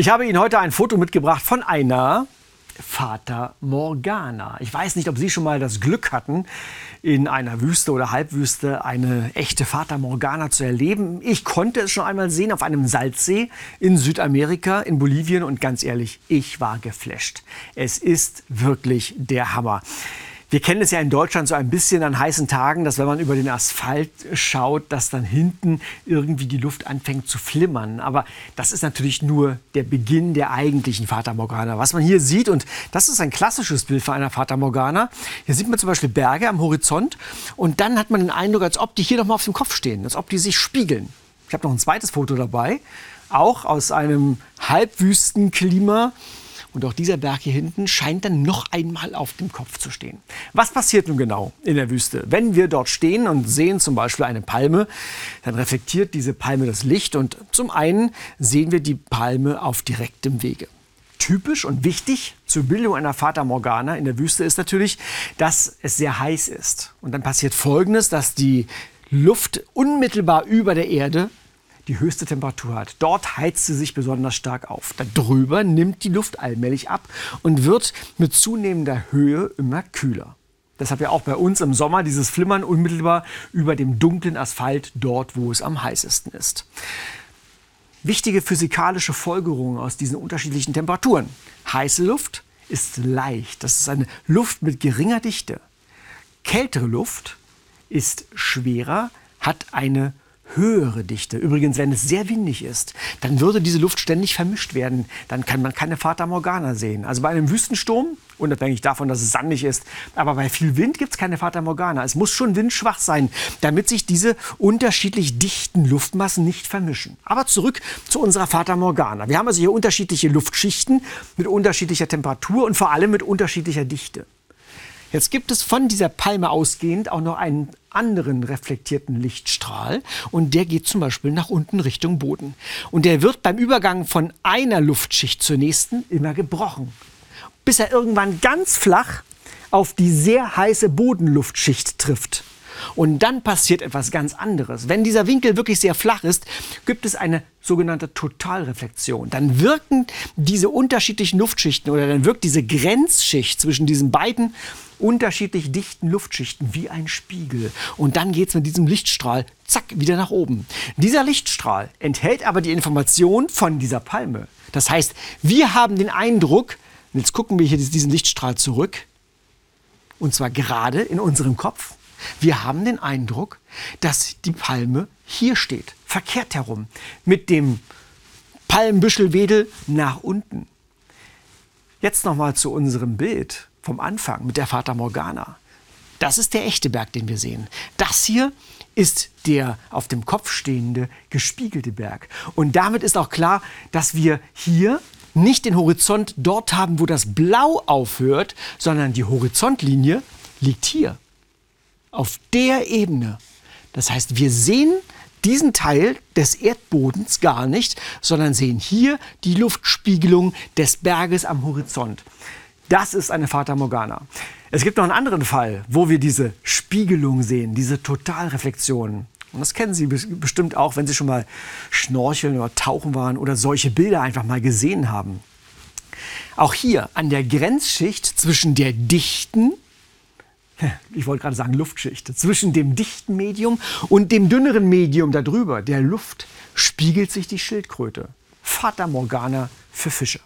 Ich habe Ihnen heute ein Foto mitgebracht von einer Fata Morgana. Ich weiß nicht, ob Sie schon mal das Glück hatten, in einer Wüste oder Halbwüste eine echte Fata Morgana zu erleben. Ich konnte es schon einmal sehen auf einem Salzsee in Südamerika, in Bolivien und ganz ehrlich, ich war geflasht. Es ist wirklich der Hammer. Wir kennen es ja in Deutschland so ein bisschen an heißen Tagen, dass wenn man über den Asphalt schaut, dass dann hinten irgendwie die Luft anfängt zu flimmern. Aber das ist natürlich nur der Beginn der eigentlichen Fata Morgana. Was man hier sieht, und das ist ein klassisches Bild für einer Fata Morgana, hier sieht man zum Beispiel Berge am Horizont und dann hat man den Eindruck, als ob die hier nochmal auf dem Kopf stehen, als ob die sich spiegeln. Ich habe noch ein zweites Foto dabei, auch aus einem Halbwüstenklima. Und auch dieser Berg hier hinten scheint dann noch einmal auf dem Kopf zu stehen. Was passiert nun genau in der Wüste? Wenn wir dort stehen und sehen zum Beispiel eine Palme, dann reflektiert diese Palme das Licht und zum einen sehen wir die Palme auf direktem Wege. Typisch und wichtig zur Bildung einer Fata Morgana in der Wüste ist natürlich, dass es sehr heiß ist. Und dann passiert Folgendes, dass die Luft unmittelbar über der Erde die höchste Temperatur hat. Dort heizt sie sich besonders stark auf. Darüber nimmt die Luft allmählich ab und wird mit zunehmender Höhe immer kühler. Deshalb ja auch bei uns im Sommer dieses Flimmern unmittelbar über dem dunklen Asphalt dort, wo es am heißesten ist. Wichtige physikalische Folgerungen aus diesen unterschiedlichen Temperaturen. Heiße Luft ist leicht. Das ist eine Luft mit geringer Dichte. Kältere Luft ist schwerer, hat eine höhere Dichte. Übrigens, wenn es sehr windig ist, dann würde diese Luft ständig vermischt werden. Dann kann man keine Fata Morgana sehen. Also bei einem Wüstensturm, unabhängig davon, dass es sandig ist, aber bei viel Wind gibt es keine Fata Morgana. Es muss schon windschwach sein, damit sich diese unterschiedlich dichten Luftmassen nicht vermischen. Aber zurück zu unserer Fata Morgana. Wir haben also hier unterschiedliche Luftschichten mit unterschiedlicher Temperatur und vor allem mit unterschiedlicher Dichte. Jetzt gibt es von dieser Palme ausgehend auch noch einen anderen reflektierten Lichtstrahl und der geht zum Beispiel nach unten Richtung Boden. Und der wird beim Übergang von einer Luftschicht zur nächsten immer gebrochen, bis er irgendwann ganz flach auf die sehr heiße Bodenluftschicht trifft. Und dann passiert etwas ganz anderes. Wenn dieser Winkel wirklich sehr flach ist, gibt es eine sogenannte Totalreflexion. Dann wirken diese unterschiedlichen Luftschichten oder dann wirkt diese Grenzschicht zwischen diesen beiden unterschiedlich dichten Luftschichten wie ein Spiegel. Und dann geht es mit diesem Lichtstrahl zack wieder nach oben. Dieser Lichtstrahl enthält aber die Information von dieser Palme. Das heißt, wir haben den Eindruck, jetzt gucken wir hier diesen Lichtstrahl zurück, und zwar gerade in unserem Kopf. Wir haben den Eindruck, dass die Palme hier steht, verkehrt herum, mit dem Palmbüschelwedel nach unten. Jetzt nochmal zu unserem Bild vom Anfang mit der Fata Morgana. Das ist der echte Berg, den wir sehen. Das hier ist der auf dem Kopf stehende, gespiegelte Berg. Und damit ist auch klar, dass wir hier nicht den Horizont dort haben, wo das Blau aufhört, sondern die Horizontlinie liegt hier auf der Ebene. Das heißt, wir sehen diesen Teil des Erdbodens gar nicht, sondern sehen hier die Luftspiegelung des Berges am Horizont. Das ist eine Fata Morgana. Es gibt noch einen anderen Fall, wo wir diese Spiegelung sehen, diese Totalreflexion. Und das kennen Sie bestimmt auch, wenn Sie schon mal schnorcheln oder tauchen waren oder solche Bilder einfach mal gesehen haben. Auch hier an der Grenzschicht zwischen der dichten ich wollte gerade sagen Luftschicht, zwischen dem dichten Medium und dem dünneren Medium darüber, der Luft, spiegelt sich die Schildkröte. Fata Morgana für Fische.